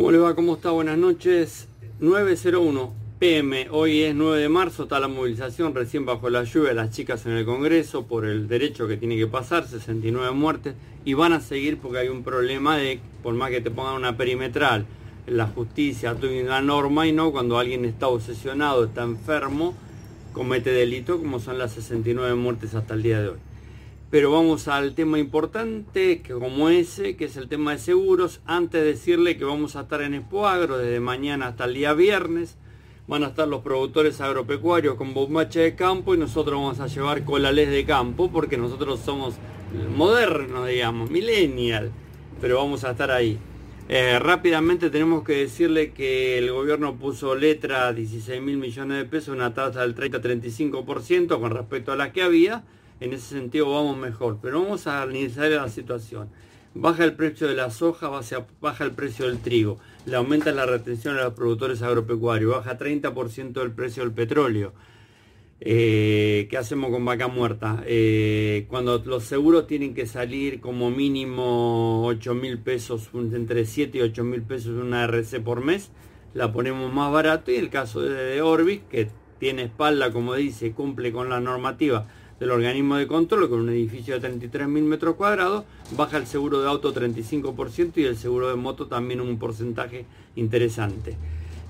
¿Cómo le va? ¿Cómo está? Buenas noches. 901 PM. Hoy es 9 de marzo, está la movilización recién bajo la lluvia, las chicas en el Congreso por el derecho que tiene que pasar, 69 muertes, y van a seguir porque hay un problema de, por más que te pongan una perimetral, la justicia, la norma y no cuando alguien está obsesionado, está enfermo, comete delito, como son las 69 muertes hasta el día de hoy. Pero vamos al tema importante, que como ese, que es el tema de seguros. Antes de decirle que vamos a estar en Expoagro desde mañana hasta el día viernes. Van a estar los productores agropecuarios con bombacha de campo y nosotros vamos a llevar colales de campo porque nosotros somos modernos, digamos, millennial. Pero vamos a estar ahí. Eh, rápidamente tenemos que decirle que el gobierno puso letra a 16 mil millones de pesos, una tasa del 30-35% con respecto a la que había en ese sentido vamos mejor. Pero vamos a analizar la situación. Baja el precio de la soja, baja el precio del trigo, le aumenta la retención a los productores agropecuarios, baja 30% el precio del petróleo. Eh, ¿Qué hacemos con vaca muerta? Eh, cuando los seguros tienen que salir como mínimo 8 mil pesos, entre 7 y 8 mil pesos una RC por mes, la ponemos más barato y el caso de Orbis, que tiene espalda, como dice, cumple con la normativa del organismo de control con un edificio de 33.000 metros cuadrados, baja el seguro de auto 35% y el seguro de moto también un porcentaje interesante.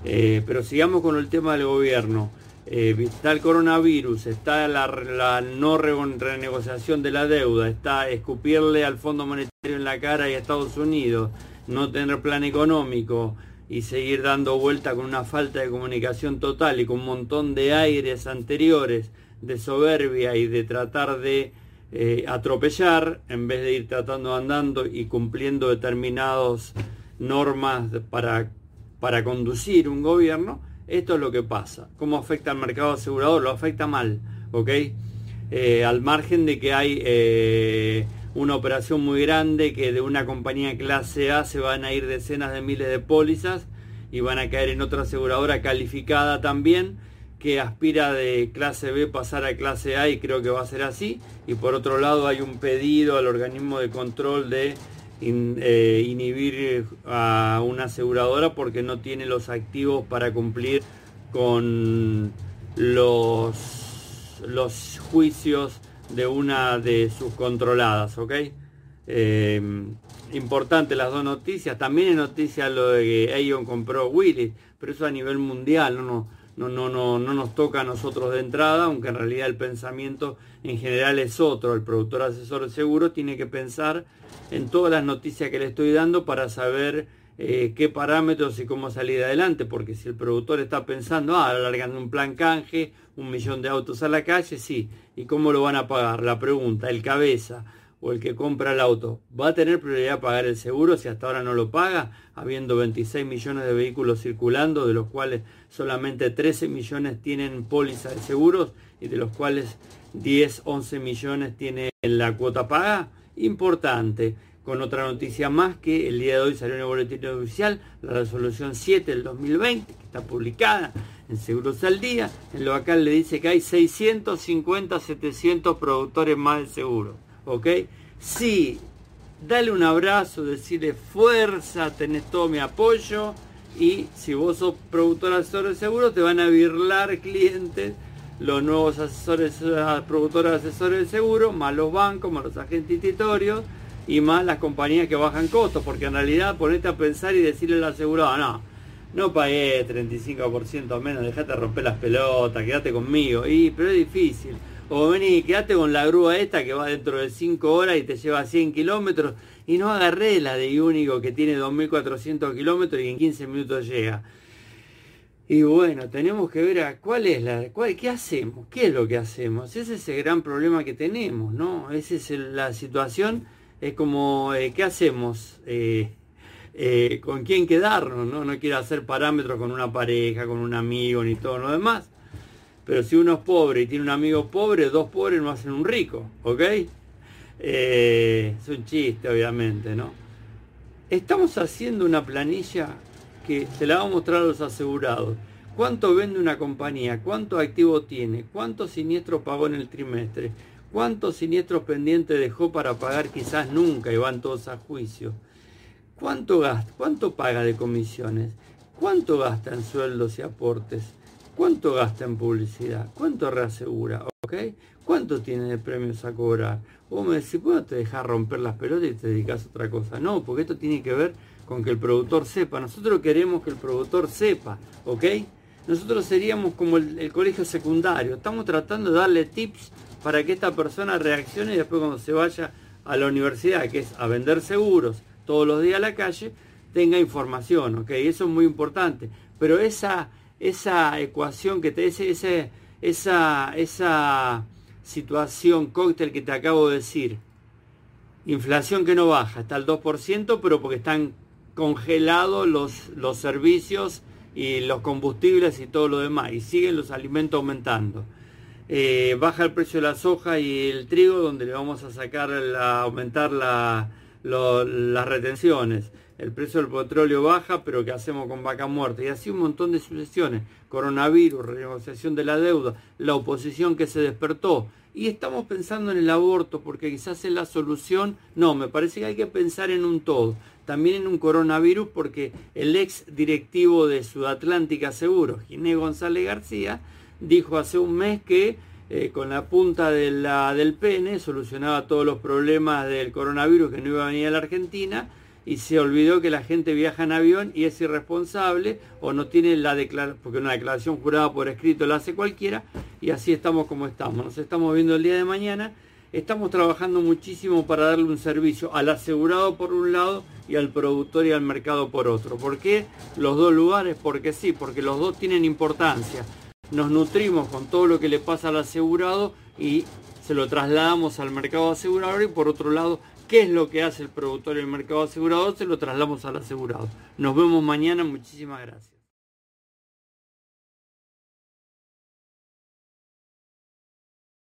Eh, pero sigamos con el tema del gobierno. Eh, está el coronavirus, está la, no renegociación de la deuda, está escupirle al Fondo Monetario en la cara y a Estados Unidos, no tener plan económico y seguir dando vuelta con una falta de comunicación total y con un montón de aires anteriores de soberbia y de tratar de eh, atropellar en vez de ir tratando andando y cumpliendo determinadas normas para, para conducir un gobierno, esto es lo que pasa. ¿Cómo afecta al mercado asegurador? Lo afecta mal, ¿ok? Eh, al margen de que hay eh, una operación muy grande que de una compañía clase A se van a ir decenas de miles de pólizas y van a caer en otra aseguradora calificada también que aspira de clase B pasar a clase A y creo que va a ser así. Y por otro lado hay un pedido al organismo de control de eh, inhibir a una aseguradora porque no tiene los activos para cumplir con los, los juicios de una de sus controladas, ¿ok? Eh, importante las dos noticias. También es noticia lo de que Aeon compró Willis, pero eso a nivel mundial, no, no no, no, no, no nos toca a nosotros de entrada, aunque en realidad el pensamiento en general es otro. El productor asesor de seguro tiene que pensar en todas las noticias que le estoy dando para saber eh, qué parámetros y cómo salir adelante, porque si el productor está pensando, ah, alargando un plan canje, un millón de autos a la calle, sí, ¿y cómo lo van a pagar? La pregunta, el cabeza o el que compra el auto, ¿va a tener prioridad pagar el seguro si hasta ahora no lo paga, habiendo 26 millones de vehículos circulando, de los cuales solamente 13 millones tienen póliza de seguros y de los cuales 10, 11 millones tienen la cuota paga? Importante. Con otra noticia más que el día de hoy salió en el boletín oficial la resolución 7 del 2020, que está publicada en Seguros al Día. En lo acá le dice que hay 650, 700 productores más de seguros. ¿Ok? Sí, dale un abrazo, decirle fuerza, tenés todo mi apoyo y si vos sos productor asesor de seguros te van a virlar clientes, los nuevos asesores, productores asesores de seguro, más los bancos, más los agentes institutorios y más las compañías que bajan costos, porque en realidad ponete a pensar y decirle al asegurado, no, no pagué 35% menos, dejate romper las pelotas, quédate conmigo, y, pero es difícil. O vení, quédate con la grúa esta que va dentro de 5 horas y te lleva 100 kilómetros. Y no agarré la de único que tiene 2.400 kilómetros y en 15 minutos llega. Y bueno, tenemos que ver a cuál es la, cuál, qué hacemos, qué es lo que hacemos. Ese es el gran problema que tenemos, ¿no? Esa es la situación, es como, eh, ¿qué hacemos? Eh, eh, ¿Con quién quedarnos? ¿no? no quiero hacer parámetros con una pareja, con un amigo, ni todo lo demás. Pero si uno es pobre y tiene un amigo pobre, dos pobres no hacen un rico, ¿ok? Eh, es un chiste, obviamente, ¿no? Estamos haciendo una planilla que se la va a mostrar a los asegurados. ¿Cuánto vende una compañía? ¿Cuánto activo tiene? ¿Cuántos siniestros pagó en el trimestre? ¿Cuántos siniestros pendientes dejó para pagar quizás nunca y van todos a juicio? ¿Cuánto gasta? ¿Cuánto paga de comisiones? ¿Cuánto gasta en sueldos y aportes? ¿Cuánto gasta en publicidad? ¿Cuánto reasegura? ¿Ok? ¿Cuánto tiene de premios a cobrar? Vos me decís, ¿puedo te dejas romper las pelotas y te dedicas a otra cosa? No, porque esto tiene que ver con que el productor sepa. Nosotros queremos que el productor sepa, ¿ok? Nosotros seríamos como el, el colegio secundario. Estamos tratando de darle tips para que esta persona reaccione y después cuando se vaya a la universidad, que es a vender seguros todos los días a la calle, tenga información, ¿ok? Eso es muy importante. Pero esa, esa ecuación que te ese, ese, esa, esa situación cóctel que te acabo de decir, inflación que no baja, está al 2%, pero porque están congelados los, los servicios y los combustibles y todo lo demás, y siguen los alimentos aumentando. Eh, baja el precio de la soja y el trigo, donde le vamos a sacar, la, aumentar la, las retenciones. El precio del petróleo baja, pero ¿qué hacemos con vaca muerta? Y así un montón de sucesiones. Coronavirus, renegociación de la deuda, la oposición que se despertó. Y estamos pensando en el aborto, porque quizás es la solución. No, me parece que hay que pensar en un todo. También en un coronavirus, porque el ex directivo de Sudatlántica Seguros, Ginés González García, dijo hace un mes que eh, con la punta de la, del pene solucionaba todos los problemas del coronavirus que no iba a venir a la Argentina y se olvidó que la gente viaja en avión y es irresponsable o no tiene la declaración, porque una declaración jurada por escrito la hace cualquiera y así estamos como estamos. Nos estamos viendo el día de mañana. Estamos trabajando muchísimo para darle un servicio al asegurado por un lado y al productor y al mercado por otro. ¿Por qué los dos lugares? Porque sí, porque los dos tienen importancia nos nutrimos con todo lo que le pasa al asegurado y se lo trasladamos al mercado asegurador y por otro lado, ¿qué es lo que hace el productor en el mercado asegurador? Se lo trasladamos al asegurado. Nos vemos mañana, muchísimas gracias.